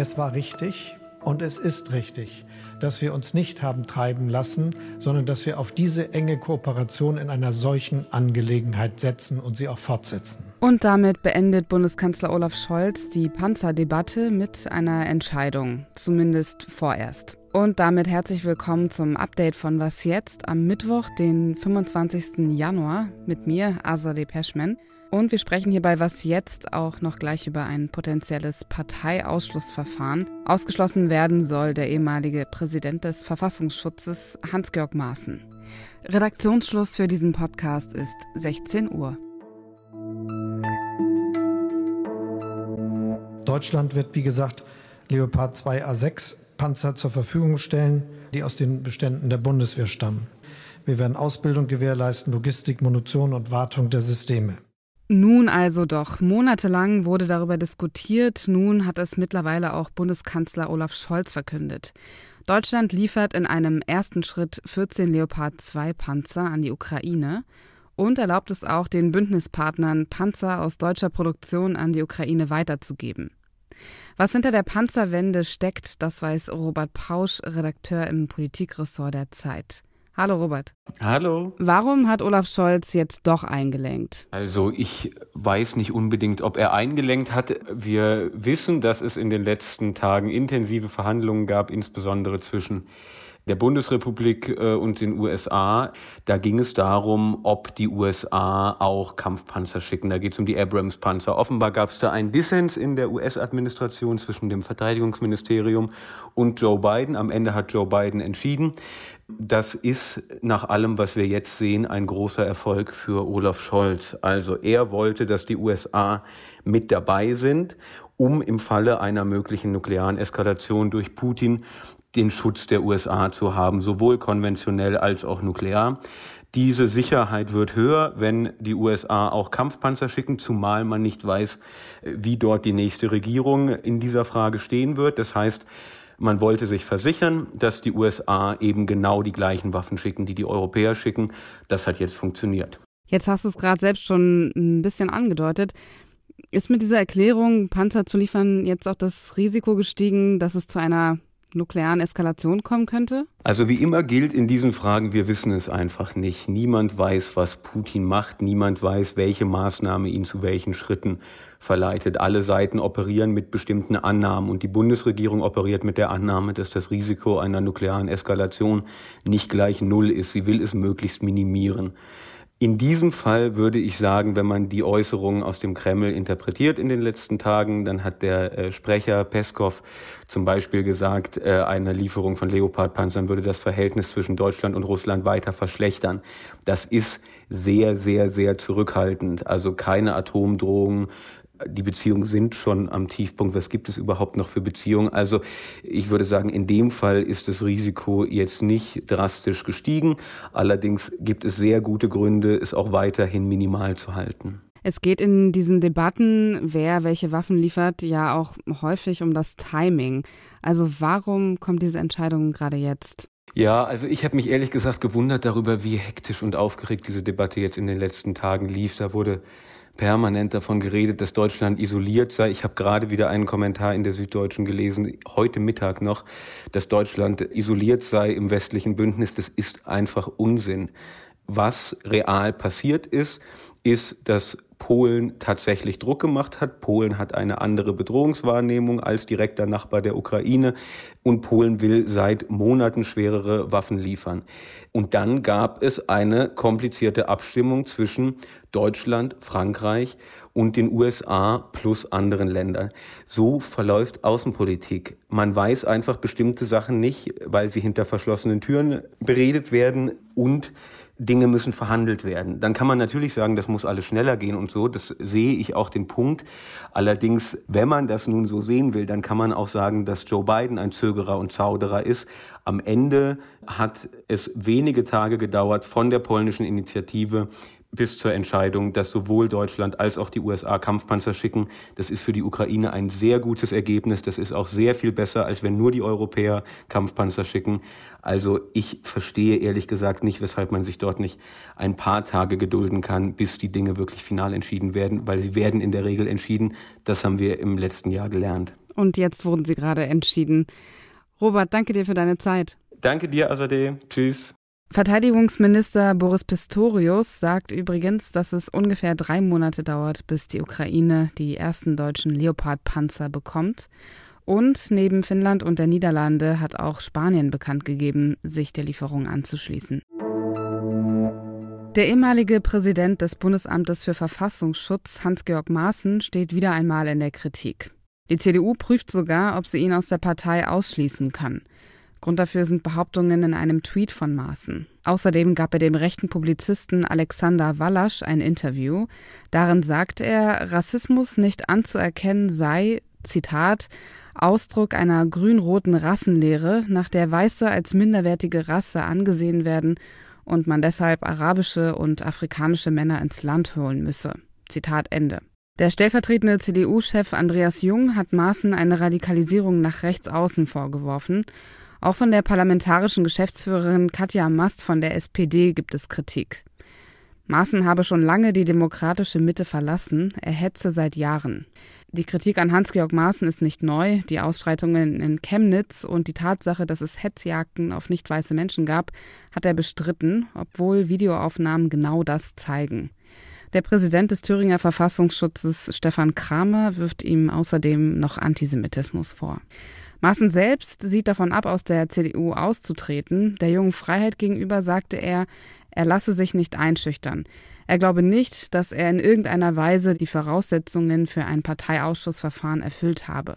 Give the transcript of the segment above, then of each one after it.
Es war richtig und es ist richtig, dass wir uns nicht haben treiben lassen, sondern dass wir auf diese enge Kooperation in einer solchen Angelegenheit setzen und sie auch fortsetzen. Und damit beendet Bundeskanzler Olaf Scholz die Panzerdebatte mit einer Entscheidung, zumindest vorerst. Und damit herzlich willkommen zum Update von Was jetzt am Mittwoch, den 25. Januar mit mir, Azadeh Peschman. Und wir sprechen hier bei Was jetzt auch noch gleich über ein potenzielles Parteiausschlussverfahren. Ausgeschlossen werden soll der ehemalige Präsident des Verfassungsschutzes Hans-Georg Maaßen. Redaktionsschluss für diesen Podcast ist 16 Uhr. Deutschland wird, wie gesagt, Leopard 2 A6 Panzer zur Verfügung stellen, die aus den Beständen der Bundeswehr stammen. Wir werden Ausbildung gewährleisten, Logistik, Munition und Wartung der Systeme. Nun also doch. Monatelang wurde darüber diskutiert. Nun hat es mittlerweile auch Bundeskanzler Olaf Scholz verkündet. Deutschland liefert in einem ersten Schritt 14 Leopard 2 Panzer an die Ukraine und erlaubt es auch den Bündnispartnern, Panzer aus deutscher Produktion an die Ukraine weiterzugeben. Was hinter der Panzerwende steckt, das weiß Robert Pausch, Redakteur im Politikressort der Zeit. Hallo Robert. Hallo. Warum hat Olaf Scholz jetzt doch eingelenkt? Also ich weiß nicht unbedingt, ob er eingelenkt hat. Wir wissen, dass es in den letzten Tagen intensive Verhandlungen gab, insbesondere zwischen der Bundesrepublik äh, und den USA. Da ging es darum, ob die USA auch Kampfpanzer schicken. Da geht es um die Abrams-Panzer. Offenbar gab es da einen Dissens in der US-Administration zwischen dem Verteidigungsministerium und Joe Biden. Am Ende hat Joe Biden entschieden. Das ist nach allem, was wir jetzt sehen, ein großer Erfolg für Olaf Scholz. Also er wollte, dass die USA mit dabei sind um im Falle einer möglichen nuklearen Eskalation durch Putin den Schutz der USA zu haben, sowohl konventionell als auch nuklear. Diese Sicherheit wird höher, wenn die USA auch Kampfpanzer schicken, zumal man nicht weiß, wie dort die nächste Regierung in dieser Frage stehen wird. Das heißt, man wollte sich versichern, dass die USA eben genau die gleichen Waffen schicken, die die Europäer schicken. Das hat jetzt funktioniert. Jetzt hast du es gerade selbst schon ein bisschen angedeutet. Ist mit dieser Erklärung, Panzer zu liefern, jetzt auch das Risiko gestiegen, dass es zu einer nuklearen Eskalation kommen könnte? Also wie immer gilt in diesen Fragen, wir wissen es einfach nicht. Niemand weiß, was Putin macht. Niemand weiß, welche Maßnahme ihn zu welchen Schritten verleitet. Alle Seiten operieren mit bestimmten Annahmen und die Bundesregierung operiert mit der Annahme, dass das Risiko einer nuklearen Eskalation nicht gleich Null ist. Sie will es möglichst minimieren. In diesem Fall würde ich sagen, wenn man die Äußerungen aus dem Kreml interpretiert in den letzten Tagen, dann hat der äh, Sprecher Peskov zum Beispiel gesagt, äh, eine Lieferung von Leopardpanzern würde das Verhältnis zwischen Deutschland und Russland weiter verschlechtern. Das ist sehr, sehr, sehr zurückhaltend. Also keine Atomdrohungen, die Beziehungen sind schon am Tiefpunkt. Was gibt es überhaupt noch für Beziehungen? Also ich würde sagen, in dem Fall ist das Risiko jetzt nicht drastisch gestiegen. Allerdings gibt es sehr gute Gründe, es auch weiterhin minimal zu halten. Es geht in diesen Debatten, wer welche Waffen liefert, ja auch häufig um das Timing. Also warum kommt diese Entscheidung gerade jetzt? Ja, also ich habe mich ehrlich gesagt gewundert darüber, wie hektisch und aufgeregt diese Debatte jetzt in den letzten Tagen lief. Da wurde permanent davon geredet, dass Deutschland isoliert sei. Ich habe gerade wieder einen Kommentar in der Süddeutschen gelesen, heute Mittag noch, dass Deutschland isoliert sei im westlichen Bündnis. Das ist einfach Unsinn. Was real passiert ist, ist, dass Polen tatsächlich Druck gemacht hat. Polen hat eine andere Bedrohungswahrnehmung als direkter Nachbar der Ukraine und Polen will seit Monaten schwerere Waffen liefern. Und dann gab es eine komplizierte Abstimmung zwischen Deutschland, Frankreich und den USA plus anderen Ländern. So verläuft Außenpolitik. Man weiß einfach bestimmte Sachen nicht, weil sie hinter verschlossenen Türen beredet werden und Dinge müssen verhandelt werden. Dann kann man natürlich sagen, das muss alles schneller gehen und so. Das sehe ich auch den Punkt. Allerdings, wenn man das nun so sehen will, dann kann man auch sagen, dass Joe Biden ein Zögerer und Zauderer ist. Am Ende hat es wenige Tage gedauert von der polnischen Initiative bis zur Entscheidung, dass sowohl Deutschland als auch die USA Kampfpanzer schicken. Das ist für die Ukraine ein sehr gutes Ergebnis. Das ist auch sehr viel besser, als wenn nur die Europäer Kampfpanzer schicken. Also ich verstehe ehrlich gesagt nicht, weshalb man sich dort nicht ein paar Tage gedulden kann, bis die Dinge wirklich final entschieden werden, weil sie werden in der Regel entschieden. Das haben wir im letzten Jahr gelernt. Und jetzt wurden sie gerade entschieden. Robert, danke dir für deine Zeit. Danke dir, Azadeh. Tschüss. Verteidigungsminister Boris Pistorius sagt übrigens, dass es ungefähr drei Monate dauert, bis die Ukraine die ersten deutschen Leopard-Panzer bekommt. Und neben Finnland und der Niederlande hat auch Spanien bekannt gegeben, sich der Lieferung anzuschließen. Der ehemalige Präsident des Bundesamtes für Verfassungsschutz, Hans-Georg Maaßen, steht wieder einmal in der Kritik. Die CDU prüft sogar, ob sie ihn aus der Partei ausschließen kann. Grund dafür sind Behauptungen in einem Tweet von Maaßen. Außerdem gab er dem rechten Publizisten Alexander Wallasch ein Interview. Darin sagt er, Rassismus nicht anzuerkennen sei, Zitat, Ausdruck einer grün-roten Rassenlehre, nach der Weiße als minderwertige Rasse angesehen werden und man deshalb arabische und afrikanische Männer ins Land holen müsse. Zitat Ende. Der stellvertretende CDU-Chef Andreas Jung hat Maaßen eine Radikalisierung nach rechts außen vorgeworfen auch von der parlamentarischen Geschäftsführerin Katja Mast von der SPD gibt es Kritik. Maaßen habe schon lange die demokratische Mitte verlassen, er hetze seit Jahren. Die Kritik an Hans-Georg Maaßen ist nicht neu. Die Ausschreitungen in Chemnitz und die Tatsache, dass es Hetzjagden auf nicht weiße Menschen gab, hat er bestritten, obwohl Videoaufnahmen genau das zeigen. Der Präsident des Thüringer Verfassungsschutzes Stefan Kramer wirft ihm außerdem noch Antisemitismus vor. Maaßen selbst sieht davon ab, aus der CDU auszutreten. Der jungen Freiheit gegenüber sagte er, er lasse sich nicht einschüchtern. Er glaube nicht, dass er in irgendeiner Weise die Voraussetzungen für ein Parteiausschussverfahren erfüllt habe.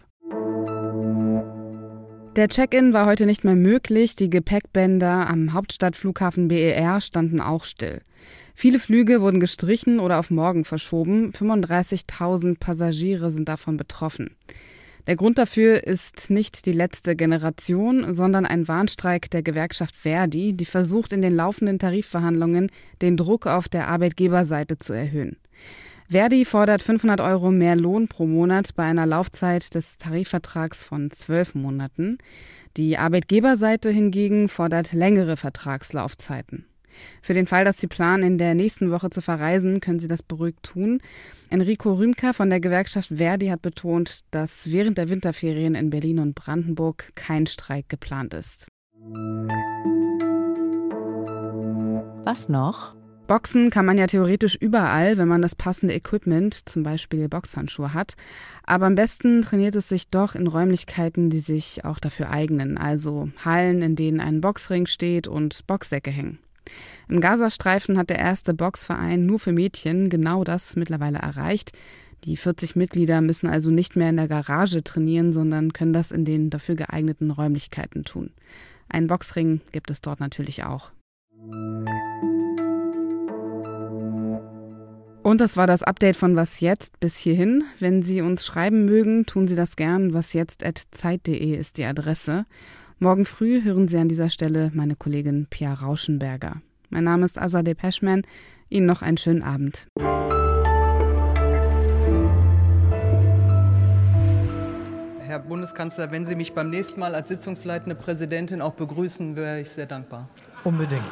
Der Check-in war heute nicht mehr möglich. Die Gepäckbänder am Hauptstadtflughafen BER standen auch still. Viele Flüge wurden gestrichen oder auf morgen verschoben. 35.000 Passagiere sind davon betroffen. Der Grund dafür ist nicht die letzte Generation, sondern ein Warnstreik der Gewerkschaft Verdi, die versucht, in den laufenden Tarifverhandlungen den Druck auf der Arbeitgeberseite zu erhöhen. Verdi fordert 500 Euro mehr Lohn pro Monat bei einer Laufzeit des Tarifvertrags von zwölf Monaten. Die Arbeitgeberseite hingegen fordert längere Vertragslaufzeiten. Für den Fall, dass Sie planen, in der nächsten Woche zu verreisen, können Sie das beruhigt tun. Enrico Rümker von der Gewerkschaft Verdi hat betont, dass während der Winterferien in Berlin und Brandenburg kein Streik geplant ist. Was noch? Boxen kann man ja theoretisch überall, wenn man das passende Equipment, zum Beispiel Boxhandschuhe hat. Aber am besten trainiert es sich doch in Räumlichkeiten, die sich auch dafür eignen. Also Hallen, in denen ein Boxring steht und Boxsäcke hängen. Im Gazastreifen hat der erste Boxverein nur für Mädchen genau das mittlerweile erreicht. Die 40 Mitglieder müssen also nicht mehr in der Garage trainieren, sondern können das in den dafür geeigneten Räumlichkeiten tun. Einen Boxring gibt es dort natürlich auch. Und das war das Update von Was jetzt bis hierhin. Wenn Sie uns schreiben mögen, tun Sie das gern. wasjetzt.zeit.de ist die Adresse. Morgen früh hören Sie an dieser Stelle meine Kollegin Pia Rauschenberger. Mein Name ist Azadeh Peschman. Ihnen noch einen schönen Abend. Herr Bundeskanzler, wenn Sie mich beim nächsten Mal als sitzungsleitende Präsidentin auch begrüßen, wäre ich sehr dankbar. Unbedingt.